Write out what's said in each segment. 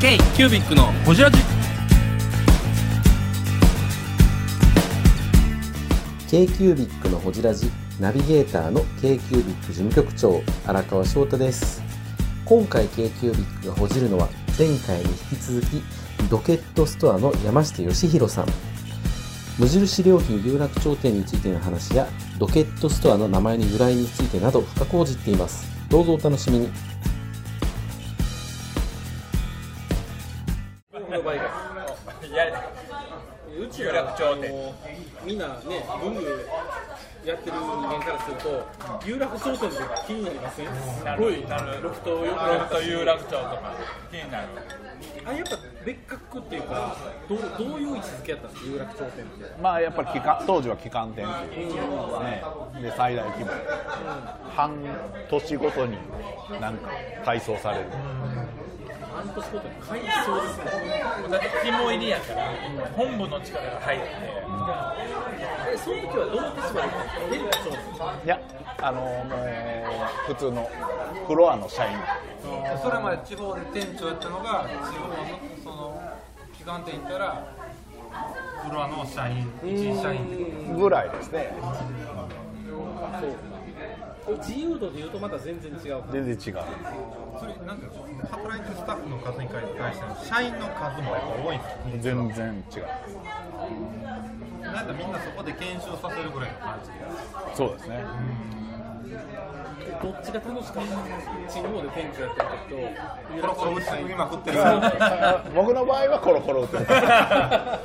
K キュービックのホジラジ k q u b i c のほじラジナビゲーターの k q u b i c 事務局長荒川翔太です。今回 k q u b i c がほじるのは前回に引き続きロケットストアの山下義弘さん。無印良品有楽町店についての話やロケットストアの名前の由来についてなど深く報じっています。どうぞお楽しみに。うちはあのみんなね文具やってる人間からすると有楽町店って気になりません？すごいロフトよくロフト有楽町とか気になる。あやっぱ別格っていうかどうどういう位置づけやったんですか？有楽町店って。まあやっぱり機関当時は旗艦店っていうねで最大規模。半年ごとになんか改装される半年ごとに改装ですねだって肝入りやから本部の力が入ってえその時はどの立場で店長ですかいやあのもう普通のフロアの社員。それまで地方で店長やったのが地方のその機関店行ったらフロアの社員一員社員ぐらいですね自由度でいうとまた全然違う全然違う。それなんていうの働いてるスタッフの数に対しての社員の数もやっぱ多いんですよ全然違う。なんかみんなそこで研修させるぐらいの感じそうですねどっちが楽しかった地方で店長やってる時と有コロコロ打ちまくってる僕の場合はコロコロ打ってるあ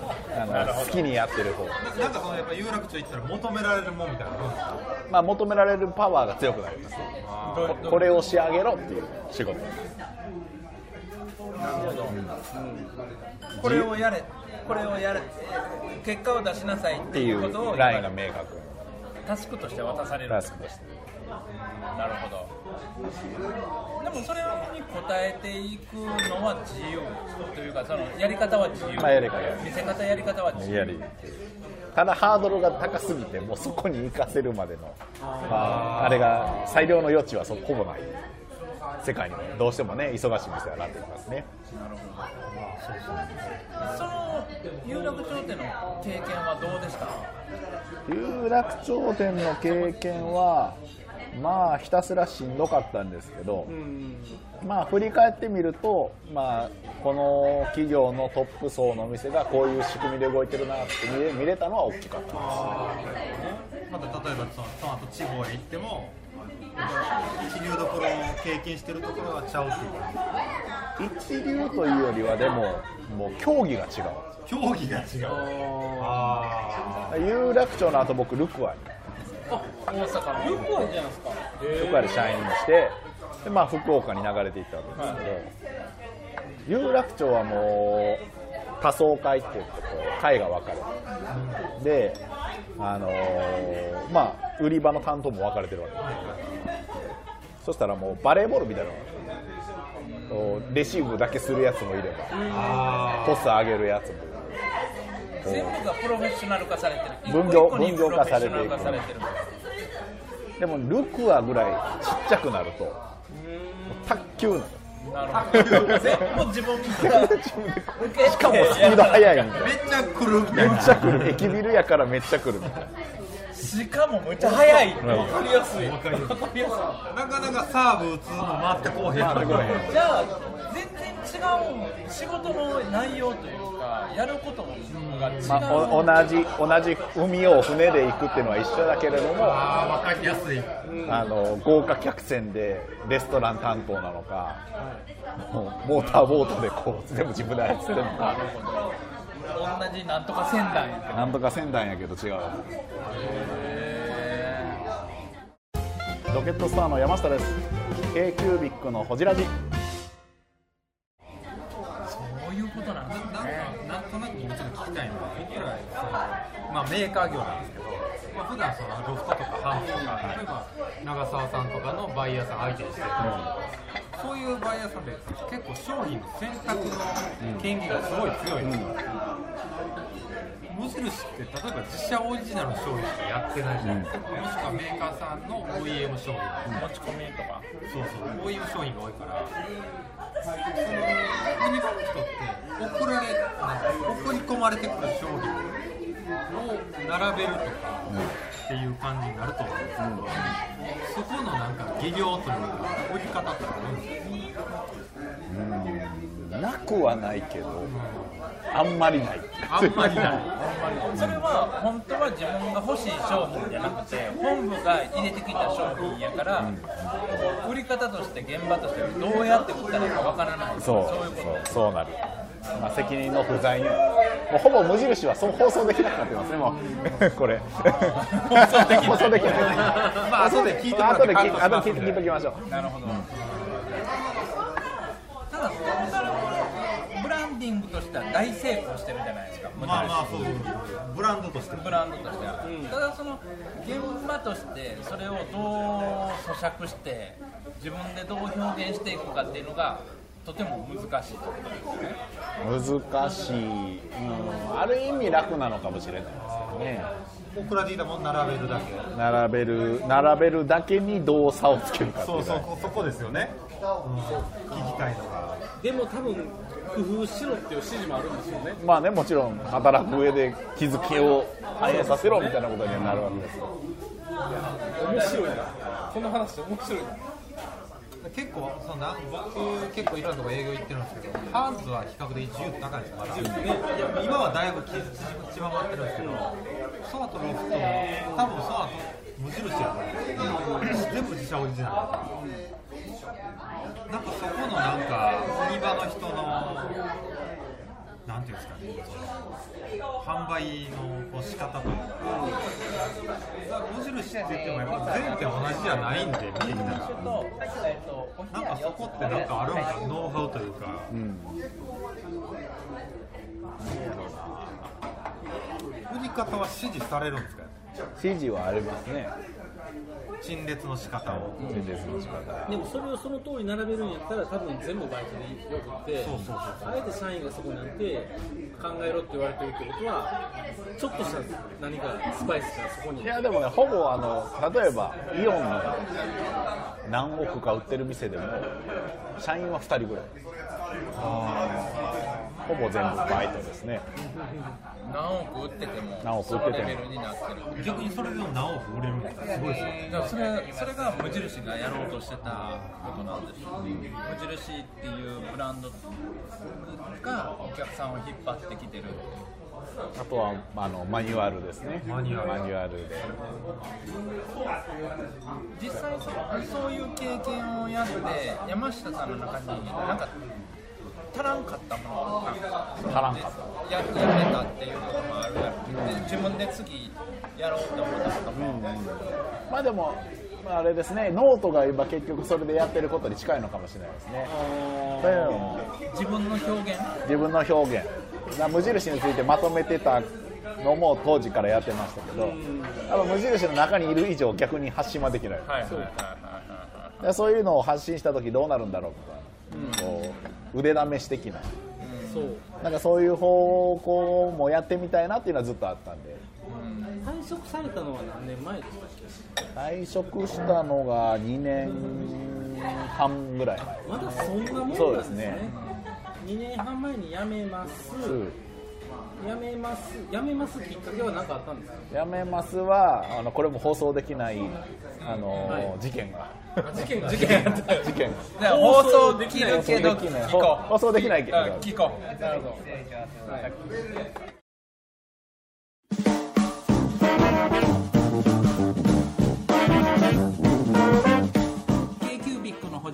の好きにやってる方。なんかそのやっぱ有楽町行ったら求められるもんみたいなのあるんですか？まあ求められるパワーが強くなります。ここれを仕上げろっていう仕事。これをやれこれをやれ結果を出しなさいっっていうことをうラインが明確。タスクとして渡されるタスクとしてなるほど。でもそれに応えていくのは自由というかそのやり方は自由、まあやり方見せ方やり方は自由。やりただハードルが高すぎてもうそこに行かせるまでのまあ、あれが裁量の余地はそほぼない。世界にもどうしてもね忙しい店はなってきますね。その有楽町での経験はどうでした？有楽町店の経験はまあひたすらしんどかったんですけど、まあ振り返ってみると、まあ、この企業のトップ層のお店がこういう仕組みで動いてるなって見れ見れたのは大きかった。ですまた例えばそのその後地方へ行っても一流どころを経験してるところはちゃうっていう。一流というよりはでももう競技が違う。競技が違う。あ有楽町の後僕ルクアに大阪の。よくあるじゃないですか。ルクアで社員してで、まあ、福岡に流れていったわけですけど、有楽町はもう多層会って言ってこう会が分かれて。であのーまあ売り場の担当も分かれてるわけ。ですそしたらもうバレーボールみたいなレシーブだけするやつもいれば。トス上げるやつも。い全部がプロフェッショナル化されてる。分業分業化されていくでもルクアぐらいちっちゃくなると卓球なの。なるほど。全部自分が 受けて。しかもスピード速いみたいな。めっちゃ来る。みたいなめっちゃ来る。駅ビルやからめっちゃ来るみたいなしかもめっちゃ速い。わかりやすい。わかりやすい。なかなかサーブ打つの回ってこうへん回ってこうへんいじゃあ全然違う仕事の内容というかやることが違う、まあ、お同じ同じ海を船で行くっていうのは一緒だけれどもああ分かりやすい。あの豪華客船でレストラン担当なのかもうモーターボートでこう全部自分で操ってるのか同じなんとか船団やけど。なんとか船団やけど違う。ロケットスターの山下です。K キュービックのホジラジそういうことなんですなんかね。なんとなく僕ちょっと聞きたいのは僕らその、まあ、メーカー業なんですけど、まあ普段そのロフトとかハウスとか例えば長澤さんとかのバイヤーさん相手にしてると、そそういうバイヤーさんって結構商品の選択の権利がすごい強いんですよ、無印って例えば自社オリジナルの商品しかやってないじゃないですか、もしくはメーカーさんの OEM 商品、持ち込みとかそうそう OEM 商品が多いからそのユニバットって送られなんか送り込まれてくる商品を並べるとかっていう感じになると思う。んですけど、そこのなんか技量というか売り方ってあるんですかうん。なくはないけどあんまりない。あんまりない。それは本当は自分が欲しい商品じゃなくて本部が入れてきた商品やから、売り方として現場としてどうやって売ったらいいかわからない。そういうことそう。そうなる、まあ、責任の不在にもうほぼ無印はそう放送できなくなってますねもう。これ。放送できない。放送できないまあ後で聞いてもらって後で聞い後で聞いておきましょう。なるほど、ただブランディングとしては大成功してるじゃないですか。まあまあそうブランドとしてブランドとしては、ただその現場としてそれをどう咀嚼して自分でどう表現していくかっていうのがとても難しいところですよね難しい、うん、ある意味楽なのかもしれないですよね。オクラディーダも並べるだけ。並べる並べるだけにどう差をつけるかっていそうそうそこですよね、うん、聞きたいのが。でも多分工夫しろっていう指示もあるんですよね。まあねもちろん働く上で気づきを反映させろみたいなことにはなるわけですよ。面白いな。この話面白いな結構そのな僕結構いろんなとこ営業行ってるんですけどハンズは比較的自由度高いんですよまだ、今はだいぶ縮縮まってるんですけどその後ロフトも多分空無印やから。全部自社オリジナル。だからなんかそこのなんか売り場の人のなんていうんですかね。販売のこう仕方というか無印って言ってもやっぱ全店同じじゃないんで見えっとお昼なんかそこってなんかあるんかノウハウというか、売り方は指示されるんですか？指示はありますね陳列の仕方を、陳列の仕方。でもそれをその通り並べるんやったら多分全部バイトでよくってそうそうそうあえて社員がそこにいて考えろって言われてるってことはちょっとした何かスパイスがそこに。いやでもねほぼあの例えばイオンの何億か売ってる店でも社員は2人ぐらいほぼ全部バイトですね。何億売ってても何億売ってても。レベルになってる逆にそれでも何億売れるんだすごいですよねだからそれそれが無印がやろうとしてたことなんですよ、無印っていうブランドがお客さんを引っ張ってきてるっていう。あとはまああのマニュアルですね。マニュアル。マニュアルで。実際そそういう経験をやって山下さんの中になんか足らんかったものが足らんかっややめたっていうこともあるやろで自分で次やろうって思ったことも、まあでもまああれですね。ノートが今結局それでやってることに近いのかもしれないですね。自分の表現。自分の表現。な無印についてまとめてたのも当時からやってましたけど。やっぱ無印の中にいる以上逆に発信はできない。はいはいはいそういうのを発信した時どうなるんだろうとか、こう腕試し的な。そう。なんかそういう方向もやってみたいなっていうのはずっとあったんで。退職されたのは何年前でしたっけ退職したのが2年半ぐらいまだそんなもんなんですね。そうですね。2年半前に辞めます。前うん辞めます辞めますきっかけは何かあったんですか？やめますはあのこれも放送できないあの、はい。事件が。事件が？事件があった。事件じゃあ放送できるけどできない。聞こう。放送できないけど。うん聞こう。なるほど、はい、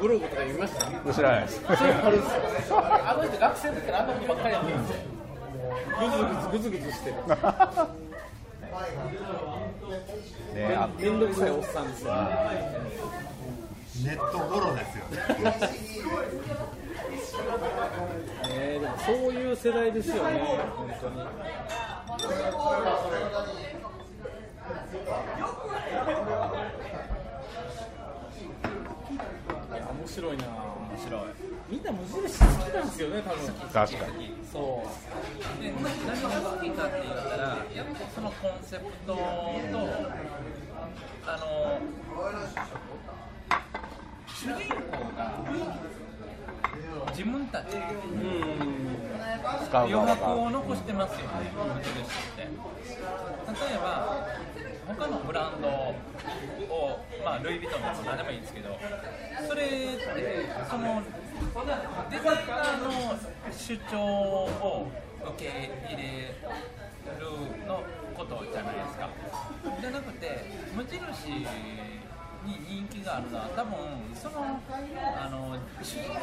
ブログとか読みました？知らない。です。あの人学生の時からあんなことばっかりやってるんですよグズグズグズグズしてる。ねあめんどくさいおっさんですよ。ネットゴロですよ。ねでもそういう世代ですよね。本当にいや面白いな。面白い。みんな無印好きなんですよね多分。確かに。そう。で何が好きかって言ったらやっぱそのコンセプトとあの主人公が自分たち使う余側が白を残してますよね無印って例えば他のブランドを、まあ、ルイ・ヴィトンでも何でもいいんですけどそれってそのデザイナーの主張を受け入れるのことじゃないですか。じゃなくて無印に人気があるのは多分そのあの主人公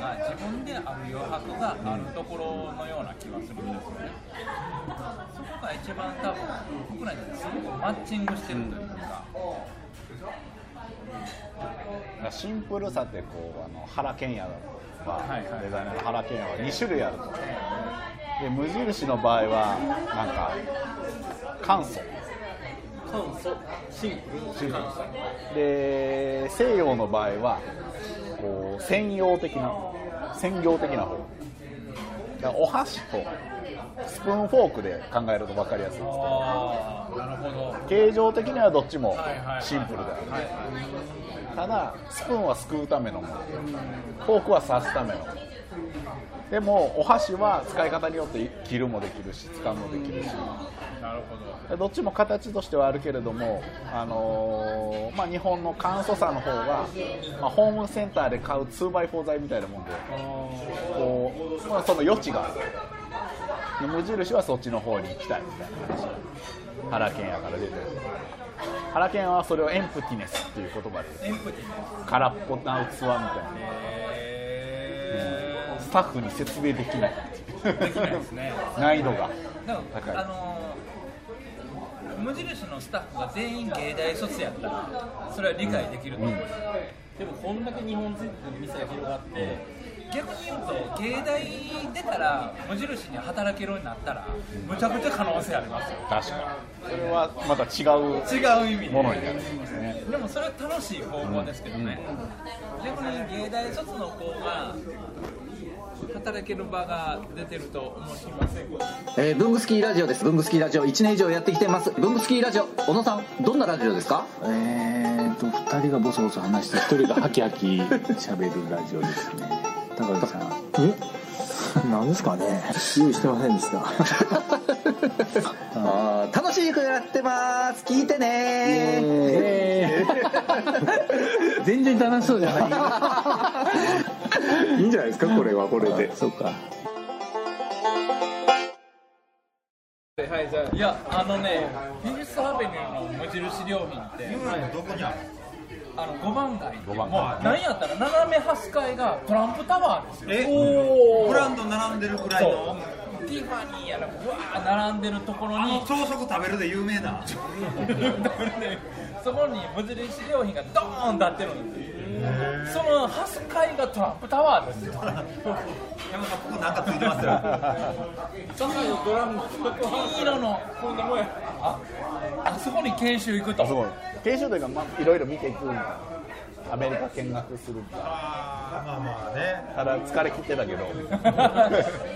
が自分である余白があるところのような気がするんですよね。そこが一番多分国内ですごくマッチングしてるというか、シンプルさってこうあの原健也は、はいはい。デザイナーの原健也は2種類あるとで無印の場合はなんか簡素簡素シンプル簡素で西洋の場合はこう専用的な専業的な方。だお箸とスプーンフォークで考えると分かりやすいんです。けどああなるほど。形状的にはどっちもシンプルである。はいはいただスプーンはすくうためのもの。フォークは刺すためのものでもお箸は使い方によって切るもできるし使うもできるし。なるほど。どっちも形としてはあるけれども、あのーまあ、日本の簡素さの方が、まあ、ホームセンターで買う 2x4 材みたいなもんでこう、まあ、その余地がある。で無印はそっちの方に行きたいみたいな話。原健也から出てる。原健也はそれをエンプティネスっていう言葉で。空っぽな器みたいな。へスタッフに説明できない。ーできないですね。難易度が。高い。あのー無印のスタッフが全員芸大卒やったらそれは理解できると思う、でもこんだけ日本全国に店が広がって逆に言うと芸大出たら無印に働けるようになったらむちゃくちゃ可能性ありますよ。確かに。それはまた違う違う意味でものになる。んですねでもそれは楽しい方法ですけどね、逆に芸大卒の子が働ける場が出てると思いませんか？えー、ブングスキーラジオです。ブングスキーラジオ1年以上やってきてます。ブングスキーラジオ、小野さん、どんなラジオですか？えーと、二人がボソボソ話して、一人がハキハキ喋るラジオですね。高木さん。え？何ですかね？用意してませんでした。あー楽しくやってます。聞いてね 全然楽しそうじゃない。いいんじゃないですか、これはこれで。そうか。はいじゃあ。いやあのねフィフスアベニューの無印良品ってどこにある？あの5番街。って5番もう何やったら斜め端階がトランプタワーですよ。えブランド並んでるくらいの。ティファニーやらうわー並んでるところに。あの朝食食べるで有名な そこに無印良品がドーン立ってるんですよその端階がトランプタワーですよ。山さんここなんかついてますよ3のドラム金色のこんなもんやああそこに研修行くと。研修というか、まあ、いろいろ見ていくアメリカ見学するまあまあね。ただ疲れ切ってたけど。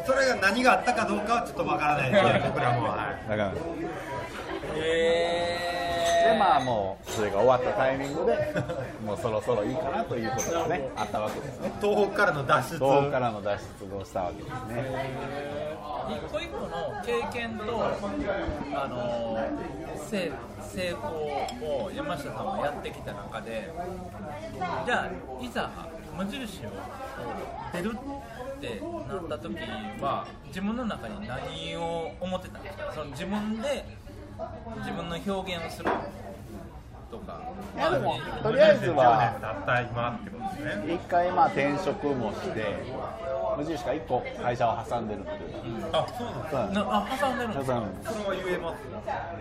それが何があったかどうかはちょっとわからないですけど僕らもは。いだから。へでまあもうそれが終わったタイミングで もうそろそろいいかなということがねあったわけですね。東北からの脱出。東北からの脱出をしたわけですね。一個一個の経験と、あの成成功を山下さんはやってきた中でじゃあいざ無印を出るってなった時は自分の中に何を思ってたんですか？その自分で自分の表現をするとかいやでもとりあえずは一回まあ転職もして無印が1個会社を挟んでるっていう。あそうなんですうん。なあ挟んでるんですかそれは言えます？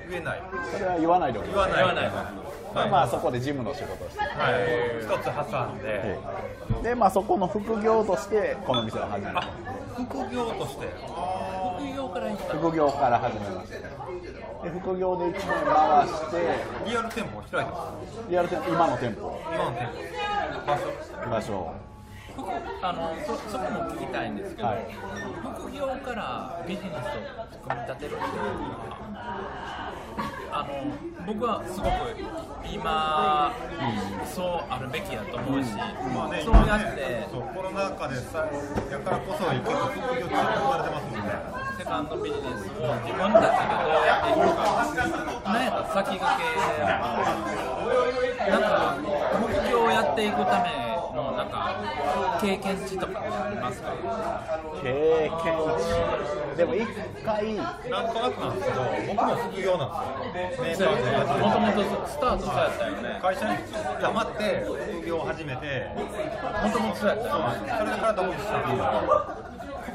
言えない。それは言わないでお言わない言わない。でまあそこで事務の仕事をして。はい。一つ挟んで。でまあそこの副業としてこの店を始めた。副業として。副業から行った副業から始めましたで副業で1年回してリアル店舗を開いてまリアル店今の店舗。す今の店舗。場所場所副あのそそこも聞きたいんですけど、はい。副業からビジネスを組み立てるっていう。のはあの僕はすごく今、そうあるべきだと思うし、まあねそうやって。そうコロナ禍でさやからこそ結構副業中止されてますもんねセカンドビジネスを自分たちでどうやっていくか、なんやったら先駆けなんか副業をやっていくためのなんか経験値。とかありますか経験値でも一回なんとなくなんですけど僕も副業なんですよ。メーカーもともとスタートそうやったよね。会社に黙って副業を始めてもともとそうやったよねそれから独立したんですけど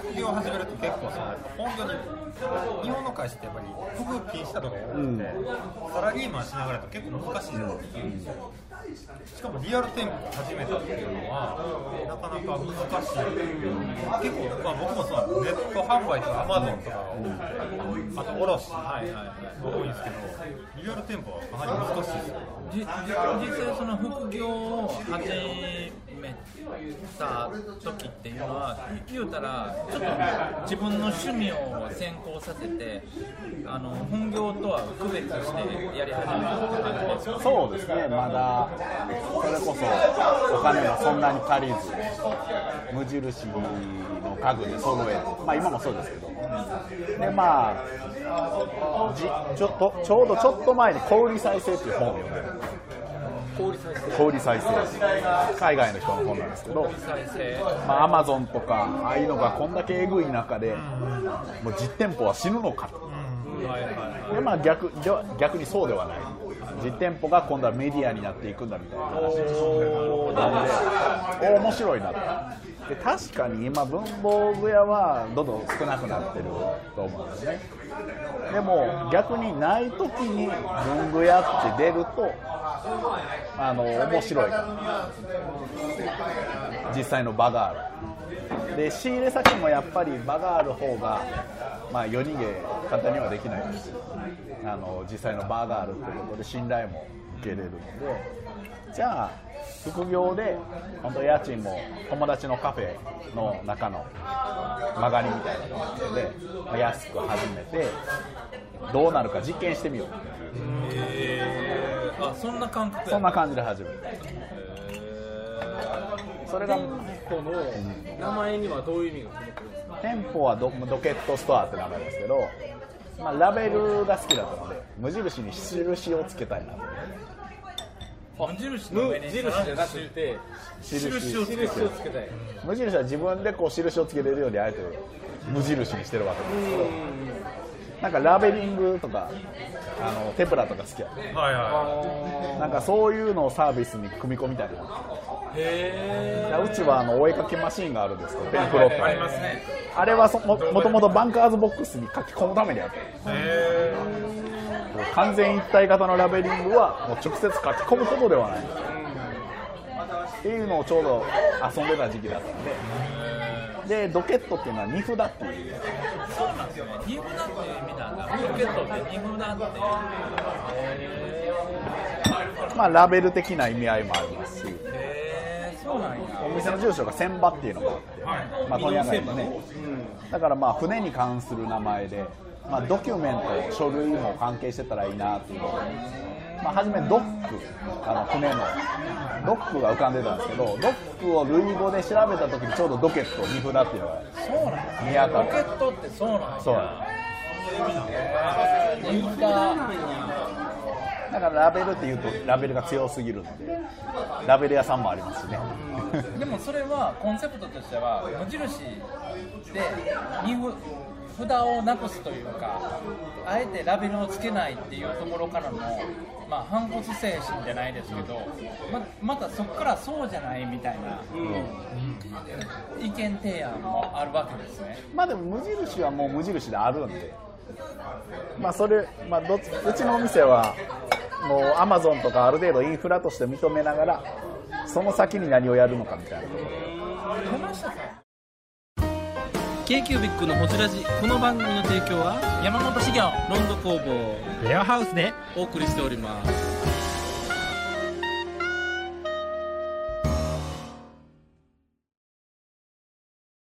副業を始めると結構その本業に日本の会社ってやっぱり副禁止だとかやるんで、サラリーマンしながらと結構難しいじゃないですか、しかもリアル店舗を始めたっていうのはなかなか難しい、結構、まあ、僕もそうなんですネット販売とかアマゾンとかが多くてあと卸が多いんですけどリアル店舗はかなり難しいですよ。実際その副業を始めた時っていうのは言うたらちょっと自分の趣味を先行させてあの本業とは区別してやり始めたって感じですそうですね。まだそれこそお金がそんなに足りず無印の家具で揃えてまあ今もそうですけど。でまあちょっとちょうどちょっと前に「小売再生」っていう本を読んで小売再生。海外の人の本なんですけどまあ、アマゾンとかああいうのがこんだけえぐい中でもう実店舗は死ぬのかと。で、まあ、逆では逆にそうではない。実店舗が今度はメディアになっていくんだみたいな話なんでお面白いなと。で確かに今文房具屋はどんどん少なくなってると思うんですね。でも逆にない時に文具屋って出るとあの面白い実際の場があるで仕入れ先もやっぱり場がある方が、まあ、夜逃げ簡単にはできない。ですしあの実際の場があるってことで信頼も受けれるので。じゃあ副業で本当家賃も友達のカフェの中の曲がりみたいなところで安く始めてどうなるか実験してみようえー、あそんな感覚そんな感じで始めるそれがこの名前にはどういう意味が込めてるんですか？店舗はドドケットストアって名前ですけど、まあ、ラベルが好きだったので無印に印をつけたいなと。無印の無上に印じゃなくて印印をつけたい。無印は自分でこう印をつけれるようにあえて無印にしてるわけですけどなんかラベリングとかあのテプラとか好きやったはいはなんかそういうのをサービスに組み込みたいな。へうちはあのお絵かきマシーンがあるんですけどペンプロってありますね。あれはそももと？もとバンカーズボックスに書き込むためにあっていへ完全一体型のラベリングはもう直接書き込むことではない。っていうのをちょうど遊んでた時期だったんででドケットっていうのは荷札っていう。そうなんですよ。ね荷札っていう意味なんだ。ロケットって荷札ってまあラベル的な意味合いもありますし。へえそうなんや。お店の住所が船場っていうのがあって、まあ、問屋街のね、だからまあ船に関する名前で、まあ、ドキュメント書類も関係してたらいいなっていうので、まあ、初めドックあの船のドックが浮かんでたんですけどドックを類語で調べた時にちょうどドケット荷札っていうのがそうなんや見当たロケるットってそうなんや。そう。なんだからラベルっていうとラベルが強すぎるのでラベル屋さんもありますしね。でもそれはコンセプトとしては無印で札をなくすというかあえてラベルをつけないっていうところからの、まあ、反骨精神じゃないですけどままたそこからそうじゃないみたいな、意見提案もあるわけですね。まあでも無印はもう無印であるんで。まあそれ、まあ、どっちうちのお店はもうアマゾンとかある程度インフラとして認めながらその先に何をやるのかみたいな k q b i c のホジラジこの番組の提供は山本修行ロンド工房。レアハウスで。お送りしております